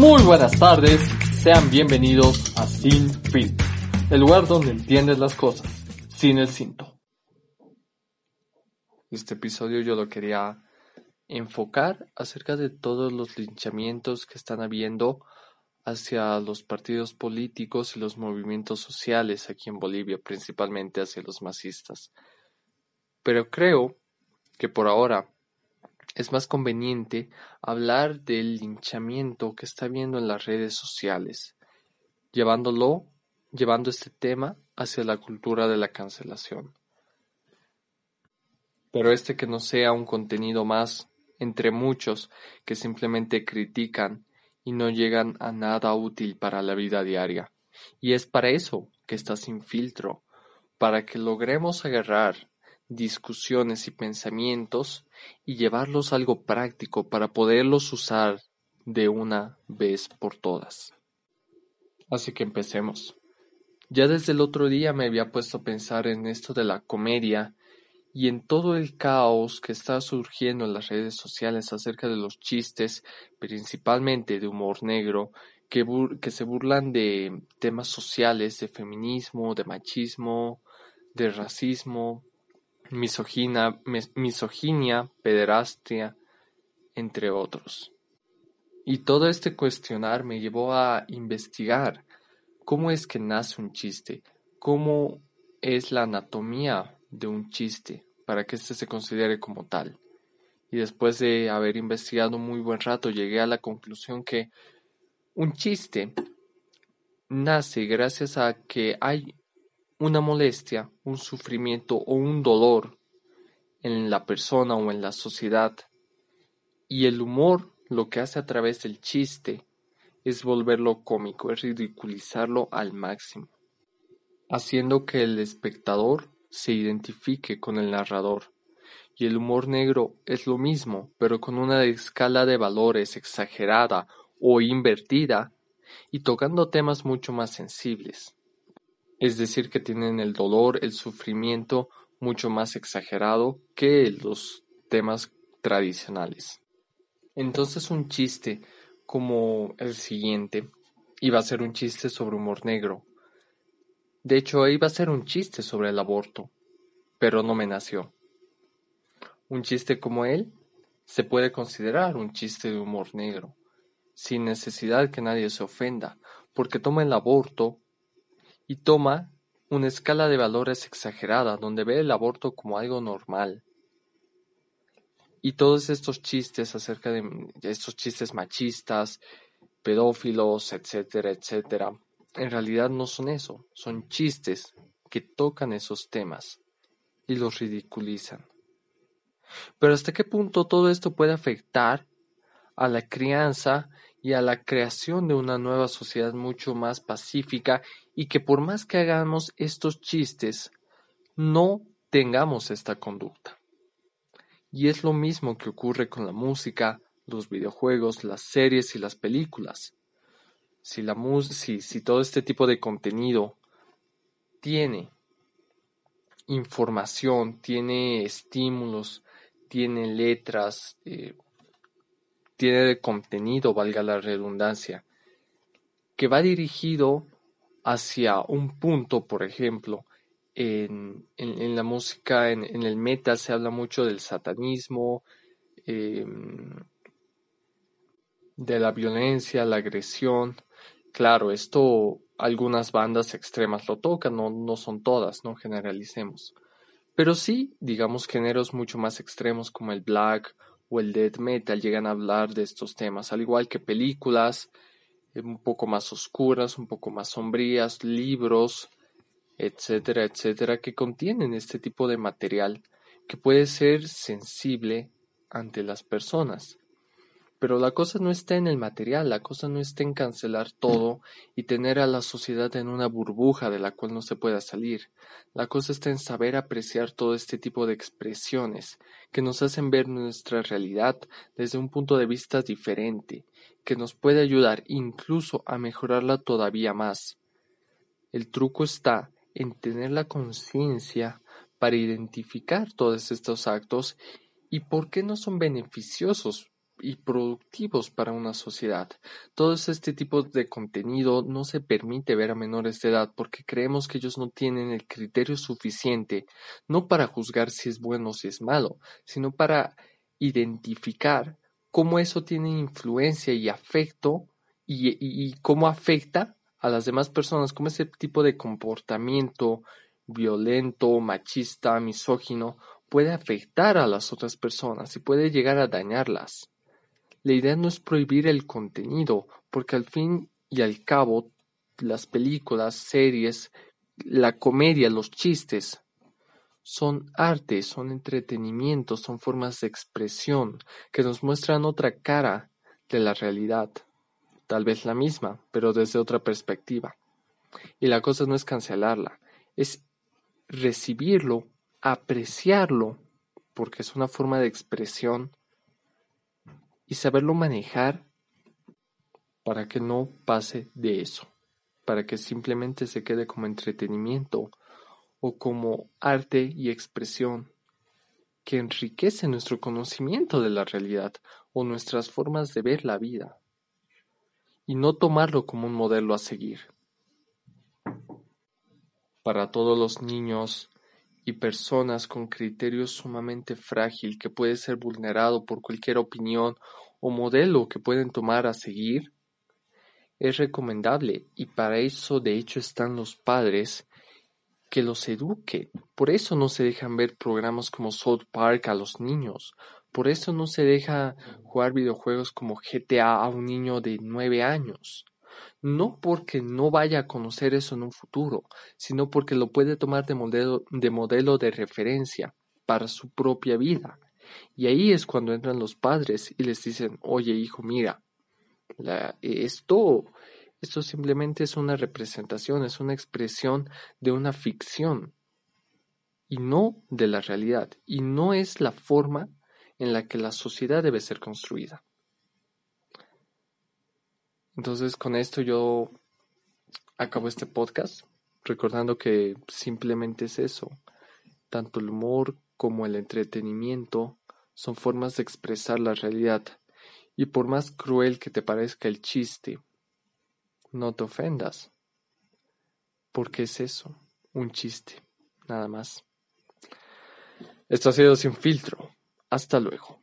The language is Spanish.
Muy buenas tardes, sean bienvenidos a Sin Fin, el lugar donde entiendes las cosas, sin el cinto. Este episodio yo lo quería enfocar acerca de todos los linchamientos que están habiendo hacia los partidos políticos y los movimientos sociales aquí en Bolivia, principalmente hacia los masistas. Pero creo que por ahora es más conveniente hablar del linchamiento que está habiendo en las redes sociales, llevándolo, llevando este tema hacia la cultura de la cancelación. Pero este que no sea un contenido más entre muchos que simplemente critican y no llegan a nada útil para la vida diaria. Y es para eso que está sin filtro, para que logremos agarrar discusiones y pensamientos y llevarlos a algo práctico para poderlos usar de una vez por todas. Así que empecemos. Ya desde el otro día me había puesto a pensar en esto de la comedia y en todo el caos que está surgiendo en las redes sociales acerca de los chistes, principalmente de humor negro, que, que se burlan de temas sociales, de feminismo, de machismo, de racismo, misoginia, pederastia, entre otros. Y todo este cuestionar me llevó a investigar cómo es que nace un chiste, cómo es la anatomía de un chiste para que éste se considere como tal. Y después de haber investigado muy buen rato llegué a la conclusión que un chiste nace gracias a que hay una molestia, un sufrimiento o un dolor en la persona o en la sociedad. Y el humor lo que hace a través del chiste es volverlo cómico, es ridiculizarlo al máximo, haciendo que el espectador se identifique con el narrador. Y el humor negro es lo mismo, pero con una escala de valores exagerada o invertida y tocando temas mucho más sensibles es decir, que tienen el dolor, el sufrimiento mucho más exagerado que los temas tradicionales. Entonces un chiste como el siguiente iba a ser un chiste sobre humor negro. De hecho, iba a ser un chiste sobre el aborto, pero no me nació. Un chiste como él se puede considerar un chiste de humor negro, sin necesidad que nadie se ofenda, porque toma el aborto y toma una escala de valores exagerada donde ve el aborto como algo normal. Y todos estos chistes acerca de estos chistes machistas, pedófilos, etcétera, etcétera, en realidad no son eso, son chistes que tocan esos temas y los ridiculizan. Pero ¿hasta qué punto todo esto puede afectar a la crianza y a la creación de una nueva sociedad mucho más pacífica y que por más que hagamos estos chistes, no tengamos esta conducta. Y es lo mismo que ocurre con la música, los videojuegos, las series y las películas. Si, la si, si todo este tipo de contenido tiene información, tiene estímulos, tiene letras, eh, tiene de contenido, valga la redundancia, que va dirigido hacia un punto, por ejemplo, en, la música, en, el metal se habla mucho del satanismo, em, de la violencia, la agresión. Claro, esto algunas bandas extremas lo tocan, no, no son todas, no generalicemos. Pero sí, digamos, géneros mucho más extremos como el black o el death metal llegan a hablar de estos temas, al igual que películas eh, un poco más oscuras, un poco más sombrías, libros, etcétera, etcétera, que contienen este tipo de material que puede ser sensible ante las personas. Pero la cosa no está en el material, la cosa no está en cancelar todo y tener a la sociedad en una burbuja de la cual no se pueda salir. La cosa está en saber apreciar todo este tipo de expresiones que nos hacen ver nuestra realidad desde un punto de vista diferente, que nos puede ayudar incluso a mejorarla todavía más. El truco está en tener la conciencia para identificar todos estos actos y por qué no son beneficiosos y productivos para una sociedad. Todo este tipo de contenido no se permite ver a menores de edad porque creemos que ellos no tienen el criterio suficiente, no para juzgar si es bueno o si es malo, sino para identificar cómo eso tiene influencia y afecto y, y cómo afecta a las demás personas, cómo ese tipo de comportamiento violento, machista, misógino puede afectar a las otras personas y puede llegar a dañarlas. La idea no es prohibir el contenido, porque al fin y al cabo las películas, series, la comedia, los chistes son arte, son entretenimiento, son formas de expresión que nos muestran otra cara de la realidad, tal vez la misma, pero desde otra perspectiva. Y la cosa no es cancelarla, es recibirlo apreciarlo, porque es una forma de expresión, y saberlo manejar para que no pase de eso, para que simplemente se quede como entretenimiento o como arte y expresión que enriquece nuestro conocimiento de la realidad o nuestras formas de ver la vida, y no tomarlo como un modelo a seguir. Para todos los niños y personas con criterio sumamente frágil que puede ser vulnerado por cualquier opinión o modelo que pueden tomar a seguir, es recomendable y para eso de hecho están los padres que los eduquen. Por eso no se dejan ver programas como South Park a los niños. Por eso no se deja jugar videojuegos como GTA a un niño de nueve años no porque no vaya a conocer eso en un futuro, sino porque lo puede tomar de modelo de, modelo de referencia para su propia vida. Y ahí es cuando entran los padres y les dicen, oye hijo, mira, esto, esto simplemente es una representación, es una expresión de una ficción y no de la realidad, y no es la forma en la que la sociedad debe ser construida. Entonces con esto yo acabo este podcast recordando que simplemente es eso. Tanto el humor como el entretenimiento son formas de expresar la realidad. Y por más cruel que te parezca el chiste, no te ofendas. Porque es eso, un chiste, nada más. Esto ha sido sin filtro. Hasta luego.